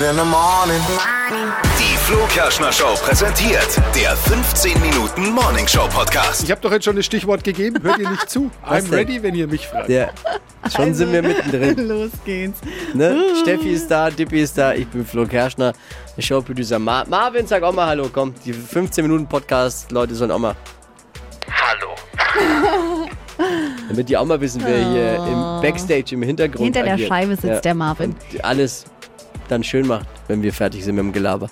in the morning. Die Flo Kerschner Show präsentiert der 15 Minuten Morning Show Podcast. Ich habe doch jetzt schon das Stichwort gegeben. Hört ihr nicht zu? Was I'm denn? ready, wenn ihr mich fragt. Ja, schon sind wir mittendrin. Los geht's. Ne? Steffi ist da, Dippi ist da, ich bin Flo Kerschner, Showproducer Mar Marvin, sag auch mal Hallo, komm, die 15 Minuten Podcast, Leute sollen auch mal. Hallo. Damit die auch mal wissen, wer hier im Backstage, im Hintergrund Hinter der agiert. Scheibe sitzt der Marvin. Und alles dann schön macht, wenn wir fertig sind mit dem Gelaber.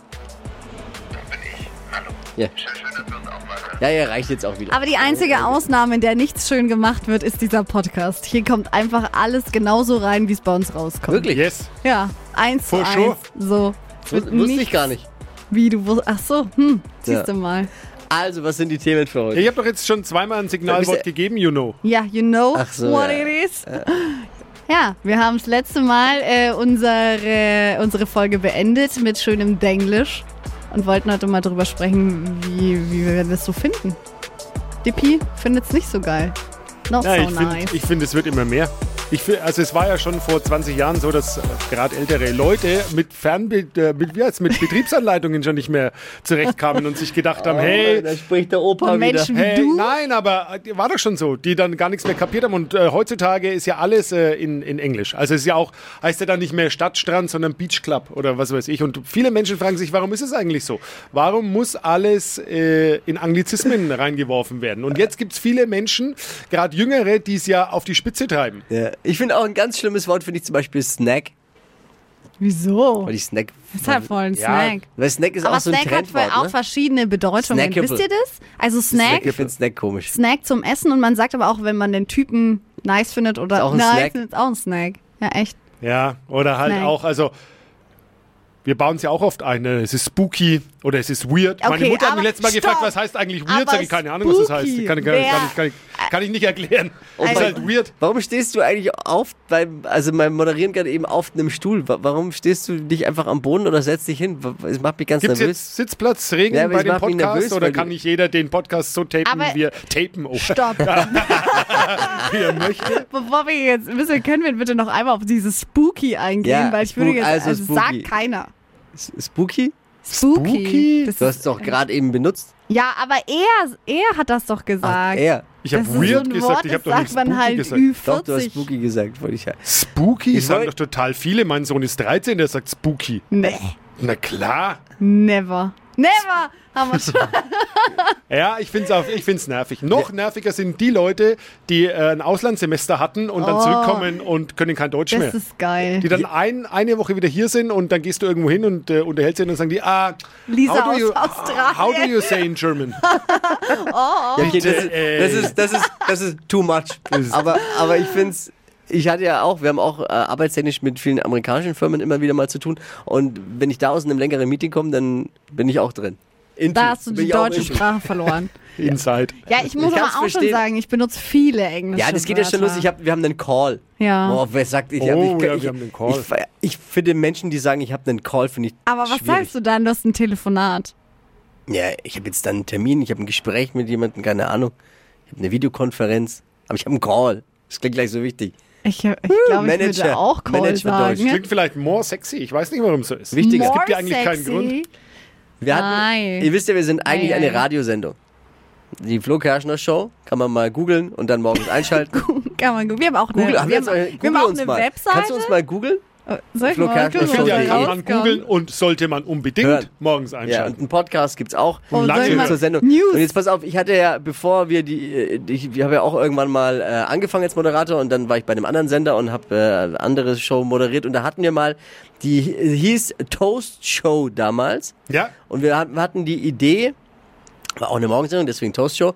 Ja. Ja, ja, reicht jetzt auch wieder. Aber die einzige Ausnahme, in der nichts schön gemacht wird, ist dieser Podcast. Hier kommt einfach alles genauso rein, wie es bei uns rauskommt. Wirklich? Yes. Ja, eins For zu sure. eins. So. Wusste ich nichts, gar nicht. Wie du wusstest. Ach so, hm, siehst Ja. du mal. Also, was sind die Themen für heute? Ich habe doch jetzt schon zweimal ein Signalwort gegeben, you know. Ja, you know Ach so, what ja. it is. Ja, wir haben das letzte Mal äh, unsere, unsere Folge beendet mit schönem Denglisch und wollten heute mal drüber sprechen, wie, wie wir das so finden. Dippi findet es nicht so geil. Not Ja, so ich finde, nice. ich find, es wird immer mehr. Ich find, also es war ja schon vor 20 Jahren so, dass äh, gerade ältere Leute mit Fernbild, äh, mit, wie heißt's, mit Betriebsanleitungen schon nicht mehr zurechtkamen und sich gedacht haben, hey, da spricht der Opa wieder. Menschen wie Hey, du. nein, aber äh, war doch schon so, die dann gar nichts mehr kapiert haben. Und äh, heutzutage ist ja alles äh, in, in Englisch. Also es ist ja auch, heißt ja dann nicht mehr Stadtstrand, sondern Beach Club oder was weiß ich. Und viele Menschen fragen sich, warum ist es eigentlich so? Warum muss alles äh, in Anglizismen reingeworfen werden? Und jetzt gibt es viele Menschen, gerade Jüngere, die es ja auf die Spitze treiben. Ja. Ich finde auch ein ganz schlimmes Wort, finde ich zum Beispiel Snack. Wieso? Weil ich Snack. Das ist halt voll ein Ja, Snack. Weil Snack ist Aber auch so ein Snack hat Trendwort, auch ne? verschiedene Bedeutungen. Snackable. Wisst ihr das? Also Snack, Ich finde Snack komisch. Snack zum Essen und man sagt aber auch, wenn man den Typen nice findet oder Ist auch ein nice, Snack. ist auch ein Snack. Ja, echt. Ja, oder halt Snack. auch, also wir bauen es ja auch oft ein, ne? es ist spooky oder es ist weird. Meine Okay, Mutter hat mich letztes Mal gefragt, stopp. was heißt eigentlich weird? Sag ich keine Ahnung, was das heißt. Kann, kann, kann, kann, ich, kann ich nicht erklären. Es ist halt weird. Warum stehst du eigentlich auf beim, also beim Moderieren gerade eben auf einem Stuhl? Wa- Warum stehst du nicht einfach am Boden oder setzt dich hin? Es macht mich ganz Gibt es nervös. jetzt Sitzplatzregen Ja, bei mich Podcasts nervös, oder kann nicht jeder den Podcast so tapen, Aber- wie er tapen, oh, Stopp. wie er möchte? Bevor wir jetzt wissen, können wir bitte noch einmal auf dieses Spooky eingehen, Ja, weil ich würde jetzt, also also, sagt keiner. Spooky? Spooky. Spooky? Das Du hast es doch gerade eben benutzt. ja, aber er, er hat das doch Ach, gesagt. er. Ich habe weird so gesagt, Wort, ich habe doch nicht spooky halt gesagt. Ü40. Doch, du hast Spooky gesagt, wollte ich ja. Spooky Ich sagen doch total viele. Mein Sohn ist 13, der sagt spooky. Nee, Na klar. never. Never haben wir schon. Ja, ich finde es ich find's nervig. Noch nerviger sind die Leute, die äh, ein Auslandssemester hatten und dann Oh. zurückkommen und können kein Deutsch mehr. Das ist geil. Die dann ein, eine Woche wieder hier sind und dann gehst du irgendwo hin und äh, unterhältst dich und dann sagen die, ah, Lisa how, do aus you, Australien. how do you say in German? Ja, okay, das, ist, ey. das, ist, das, ist, das ist too much. Aber, aber ich finde es, ich hatte ja auch, wir haben auch äh, arbeitstechnisch mit vielen amerikanischen Firmen immer wieder mal zu tun. Und wenn ich da aus einem längeren Meeting komme, dann bin ich auch drin. Into. Da hast du die deutsche. Sprache verloren. Inside. Ja, ich muss Ich aber auch schon verstehen. sagen, ich benutze viele englische Ja, das geht ja schon los. Ich hab, wir haben einen Call. Ja. Boah, wer sagt, ich, Oh, hab, ich, ja, ich, wir haben einen Call. Ich, ich finde Menschen, die sagen, ich habe einen Call, finde ich Aber was schwierig. sagst du dann? Du hast ein Telefonat. Ja, ich habe jetzt dann einen Termin, ich habe ein Gespräch mit jemandem, keine Ahnung. Ich habe eine Videokonferenz, aber ich habe einen Call. Das klingt gleich so wichtig. Ich, ich glaube, ich Manager. würde auch Call Manager Deutsch. sagen. Klingt vielleicht more sexy. Ich weiß nicht, warum es so ist. Wichtiger. Es More gibt ja eigentlich keinen sexy. Grund. Wir hatten, Nein. Ihr wisst ja, wir sind eigentlich Nein, eine. Radiosendung. Die Flo Kerschner Show kann man mal googeln und dann morgens einschalten. Kann man. Wir haben auch eine, Google, haben wir wir haben, jetzt, wir Google haben auch eine mal. Webseite. Kannst du uns mal googeln? Oh, Soll ich Flo mal finde ja, kann man googeln und sollte man unbedingt Hören. morgens Ja, einschalten. und einen Podcast gibt's auch. Oh, lange zur Sendung. News. Und jetzt pass auf, ich hatte ja, bevor wir die, äh, ich, ich habe ja auch irgendwann mal äh, angefangen als Moderator und dann war ich bei einem anderen Sender und habe äh, andere Show moderiert und da hatten wir mal, die äh, hieß Toast Show damals ja, und wir hat- wir hatten die Idee, war auch eine Morgensendung, deswegen Toast Show,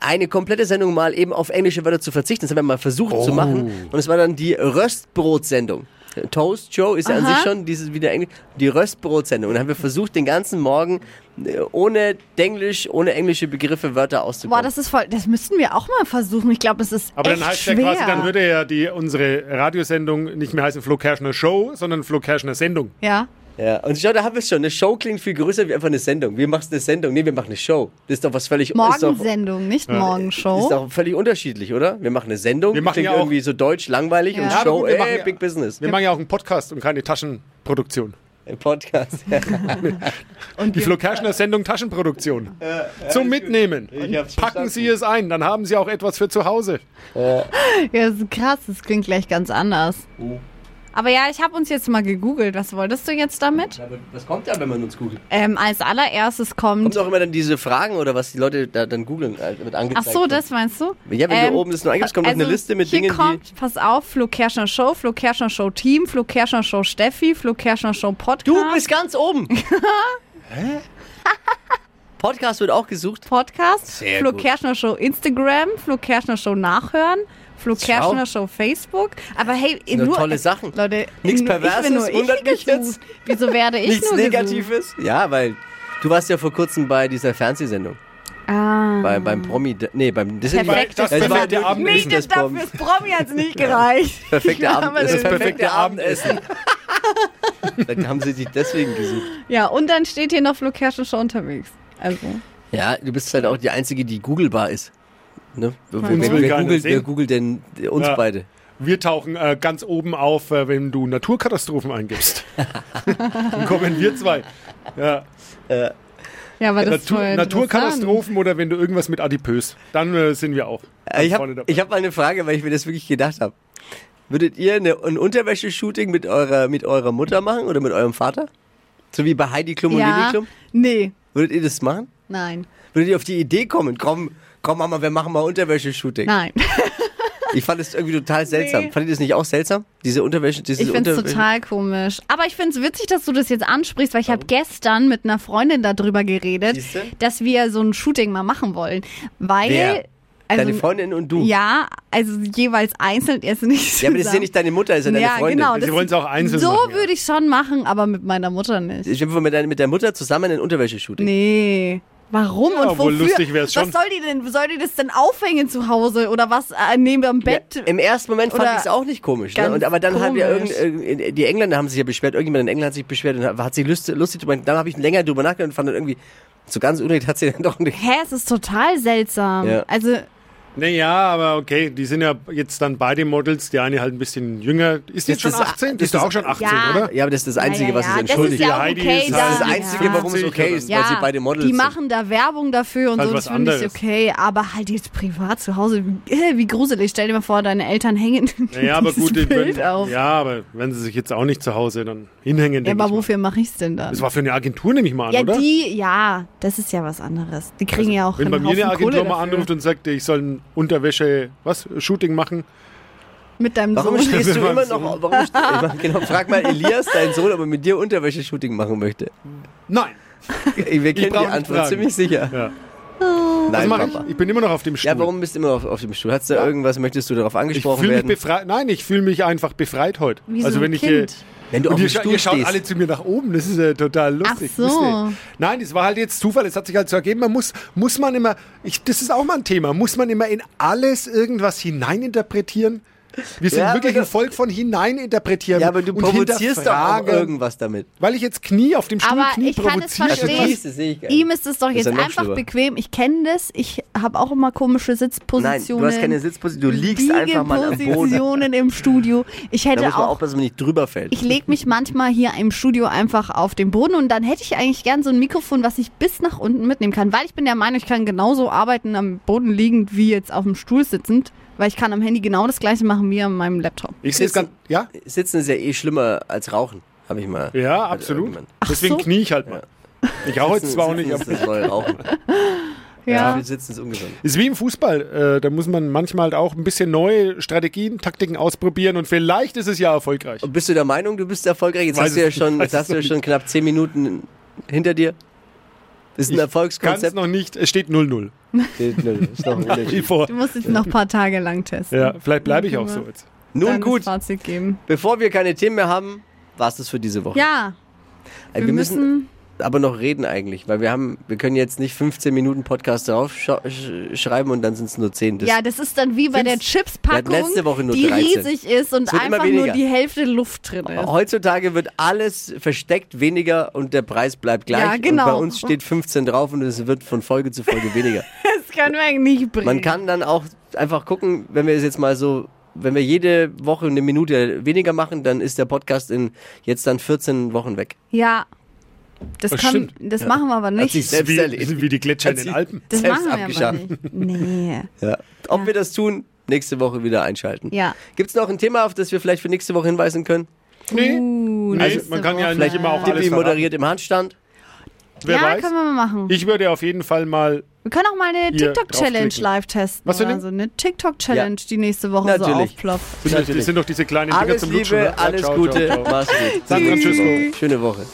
eine komplette Sendung mal eben auf englische Wörter zu verzichten. Das haben wir mal versucht zu machen. Und es war dann die Röstbrotsendung. Toast Show ist ja an sich schon dieses wieder Englisch, die Röstbrotsendung. Und dann haben wir versucht, den ganzen Morgen äh, ohne Denglisch, ohne englische Begriffe Wörter Boah, auszukommen. das ist voll. Das müssten wir auch mal versuchen. Ich glaube, das ist aber echt dann heißt ja schwer. quasi, dann würde ja die, unsere Radiosendung nicht mehr heißen Flo Kerschner Show, sondern Flo Kerschner Sendung. ja. Ja. Und schau, da haben wir es schon. Eine Show klingt viel größer wie einfach eine Sendung. Wir machen eine Sendung. Nee, wir machen eine Show. Das ist doch was völlig Morgensendung, nicht Morgenshow. ist doch völlig unterschiedlich, oder? Wir machen eine Sendung. Wir machen klingt ja auch- irgendwie so deutsch, langweilig Ja. und Ja, Show, aber gut, wir machen ey, ja- Big Business. Wir machen ja auch einen Podcast und keine Taschenproduktion. Im Podcast. Ja. Und Die Flo Kerschner Sendung Taschenproduktion. Zum Mitnehmen. Ich hab's Packen. Sie es ein, dann haben Sie auch etwas für zu Hause. Ja, das ist krass, das klingt gleich ganz anders. Aber ja, ich habe uns jetzt mal gegoogelt. Was wolltest du jetzt damit? Was kommt da, wenn man uns googelt? Ähm, als allererstes kommt. Kommt auch immer dann diese Fragen oder was die Leute da dann googeln, äh, wird Ach angezeigt. so, das meinst du? Ja, wenn du oben das nur eingibst, kommt noch eine Liste mit hier Dingen, die- kommt, pass auf, Flo Kerschner Show, Flo Kerschner Show Team, Flo Kerschner Show Steffi, Flo Kerschner Show Podcast. Du bist ganz oben. Hä? Podcast wird auch gesucht. Podcast, Sehr Flo gut. Kerschner Show Instagram, Flo Kerschner Show Nachhören, Flo. Kerschner Show Facebook. Aber hey, doch nur tolle Sachen. Leute, Nichts nur- ich Perverses, nur wundert mich gesucht. jetzt. Wieso werde ich Nichts nur gesucht? Negatives. Ja, weil du warst ja vor kurzem bei dieser Fernsehsendung. Ah. Bei, beim Promi, nee, beim das Perfekt. Das Es war perfekte wirklich Abendessen. Nicht, das das Promi. hat es nicht gereicht. perfekte Ja, Abend, aber das das perfekte Abendessen. Dann haben sie dich deswegen gesucht. Ja, und dann steht hier noch Flo Kerschner Show unterwegs. Also, Ja, du bist halt auch die Einzige, die googelbar ist. Ne? Wer, wer, wer, googelt, wer googelt denn uns Ja. beide? Wir tauchen äh, ganz oben auf, äh, wenn du Naturkatastrophen eingibst. Dann kommen wir zwei. Ja. ja, aber das ist Natur, Naturkatastrophen oder wenn du irgendwas mit adipös. Dann äh, sind wir auch. Äh, Ich habe dabei. hab mal eine Frage, weil ich mir das wirklich gedacht habe. Würdet ihr eine, ein Unterwäsche-Shooting mit eurer, mit eurer Mutter machen oder mit eurem Vater? So wie bei Heidi Klum und Lili Ja, Klum? nee, Würdet ihr das machen? nein, Würdet ihr auf die Idee kommen? Komm, komm Mama, wir machen mal Unterwäsche-Shooting. nein. Ich fand das irgendwie total seltsam. Nee. Fandet ihr das nicht auch seltsam? Diese Unterwäsche, diese Ich finde es total komisch. Aber ich finde es witzig, dass du das jetzt ansprichst, weil ich habe gestern mit einer Freundin darüber geredet, dass wir so ein Shooting mal machen wollen. Weil. Wer? Also, Deine Freundin und du? Ja, also jeweils einzeln, erst nicht Ja, aber das ist ja zusammen. nicht deine Mutter, das ist ja deine Ja, Freundin. genau. Sie wollen es auch einzeln So machen. ja. würde ich schon machen, aber mit meiner Mutter nicht. Ich bin mit, deiner- mit der Mutter zusammen ein Unterwäsche-Shooting. Nee. Warum Ja, und wofür? lustig wär's schon. Was soll die denn? Soll die das denn aufhängen zu Hause oder was äh, neben dem Bett? Ja, Im ersten Moment fand ich es auch nicht komisch. Ne? Und, aber dann komisch. irgend, äh, die Engländer haben sich ja beschwert, irgendjemand in England hat sich beschwert und hat, hat sich lustig, lustig drüber. Dann habe ich länger drüber nachgedacht und fand dann irgendwie, so ganz unrecht hat sie dann doch nicht. Hä, es ist total seltsam. Ja. Also Naja, aber okay, die sind ja jetzt dann beide Models. Die eine halt ein bisschen jünger. Ist die jetzt schon Das ist- 18? Die das ist doch ist- auch schon 18, Ja. oder? Ja, aber das ist das Einzige, ja, was ja, es das ist entschuldigt. ja okay. ist da- das ist das Ja. Einzige, warum es okay ist, weil sie beide Models die sind. machen da Werbung dafür und Halt so, was das finde ich anderes. okay. Aber halt jetzt privat zu Hause, äh, wie gruselig. Stell dir mal vor, deine Eltern hängen Naja, aber gut, die Bild wenn, auf. ja, aber wenn sie sich jetzt auch nicht zu Hause dann hinhängen, Ja, aber ich wofür mache ich's denn dann? Das war für eine Agentur, nehme ich mal an, ja, oder? die, ja, das ist ja was anderes. Die kriegen ja auch Wenn bei mir eine Agentur mal anruft und sagt, ich soll ein Unterwäsche, was, Shooting machen, mit deinem Warum Sohn. stehst du immer noch? Warum steh- ich mein, genau, frag mal Elias, deinen Sohn, ob er mit dir Unterwäsche-Shooting machen möchte. nein. Wir kennen die Antwort fragen. ziemlich sicher. Ja. Nein, Was mache Papa. ich? Ich bin immer noch auf dem Stuhl. Ja, warum bist du immer auf, auf dem Stuhl? Hast du irgendwas, möchtest du darauf Ich angesprochen fühle mich werden? befreit. Nein, ich fühle mich einfach befreit heute. Wie so also ein wenn ich Kind. Wenn du und auf ihr, dem scha Stuhl ihr schaut stehst. alle zu mir nach oben, das ist äh, total lustig. Ach so. Nein, es war halt jetzt Zufall, es hat sich halt so ergeben, man muss, muss man immer, ich, das ist auch mal ein Thema, muss man immer in alles irgendwas hineininterpretieren? Wir sind Ja, wirklich ein Volk von hineininterpretieren Ja, aber du und provozierst doch irgendwas damit. Weil ich jetzt Knie auf dem Stuhl Aber Knie ich kann es provoziere. Also verstehen. nicht. Ihm ist es doch jetzt einfach schlimmer. bequem. Ich kenne das. Ich habe auch immer komische Nein, Sitzpositionen. du hast keine Sitzposition. Du liegst einfach mal am Boden. Liegepositionen im Studio. Ich Da hätte muss man auch dass man nicht drüber fällt. ich lege mich manchmal hier im Studio einfach auf den Boden und dann hätte ich eigentlich gern so ein Mikrofon, was ich bis nach unten mitnehmen kann, weil ich bin der Meinung, ich kann genauso arbeiten am Boden liegend wie jetzt auf dem Stuhl sitzend, weil ich kann am Handy genau das gleiche machen wie an meinem Laptop. Ich sehe es ganz, ja, Sitzen ist ja eh schlimmer als Rauchen, habe ich mal. ja, absolut. Deswegen so? knie ich halt mal. Ich rauche jetzt zwar auch nicht, aber das neue Rauchen. Ja. Wir sitzen ist ungesund. ist wie im Fußball. Äh, da muss man manchmal halt auch ein bisschen neue Strategien, Taktiken ausprobieren und vielleicht ist es ja erfolgreich. Und bist du der Meinung, du bist erfolgreich? Jetzt Weiß hast du ja schon, jetzt hast du ja schon knapp zehn Minuten hinter dir. Das ist ein Ich Erfolgskonzept. noch nicht, es steht 0-0. Du musst jetzt noch ein paar Tage lang testen. Ja, vielleicht bleibe ich auch so jetzt. Nun gut, Das Fazit geben. bevor wir keine Themen mehr haben, war es das für diese Woche. Ja, Ey, wir, wir müssen müssen. Aber noch reden eigentlich, weil wir haben, wir können jetzt nicht 15 Minuten Podcast drauf sch schreiben und dann sind es nur 10. Das Ja, das ist dann wie bei der Chipspackung, die 13. riesig ist und einfach nur die Hälfte Luft drin ist. Heutzutage wird alles versteckt weniger und der Preis bleibt gleich. Ja, genau. Und bei uns steht 15 drauf und es wird von Folge zu Folge weniger. Das können wir eigentlich nicht bringen. Man kann dann auch einfach gucken, wenn wir es jetzt mal so wenn wir jede Woche eine Minute weniger machen, dann ist der Podcast in jetzt dann 14 Wochen weg. Ja. Das, Das kann, das machen wir aber nicht. selbst wie, erledigt. sind wie die Gletscher in den Alpen. Das selbst machen wir aber abgeschafft. nicht. Nee. Ja. Ob Ja. wir das tun, nächste Woche wieder einschalten. Ja. Gibt es noch ein Thema, auf das wir vielleicht für nächste Woche hinweisen können? Nee. Uh, Also, man kann ja Woche. nicht immer auch alles Tippi verraten. moderiert im Handstand. Wer ja, weiß? können wir mal machen. Ich würde auf jeden Fall mal. wir können auch mal eine TikTok-Challenge live testen. Was für oder eine? so. Eine TikTok-Challenge, die nächste Woche so Natürlich. aufploppt. Sind, das, Natürlich. das sind doch diese kleinen Dinger Alles zum Lutschen. Liebe, ne? alles Ciao, Gute, ciao, ciao. mach's gut. San Francisco. Schöne Woche.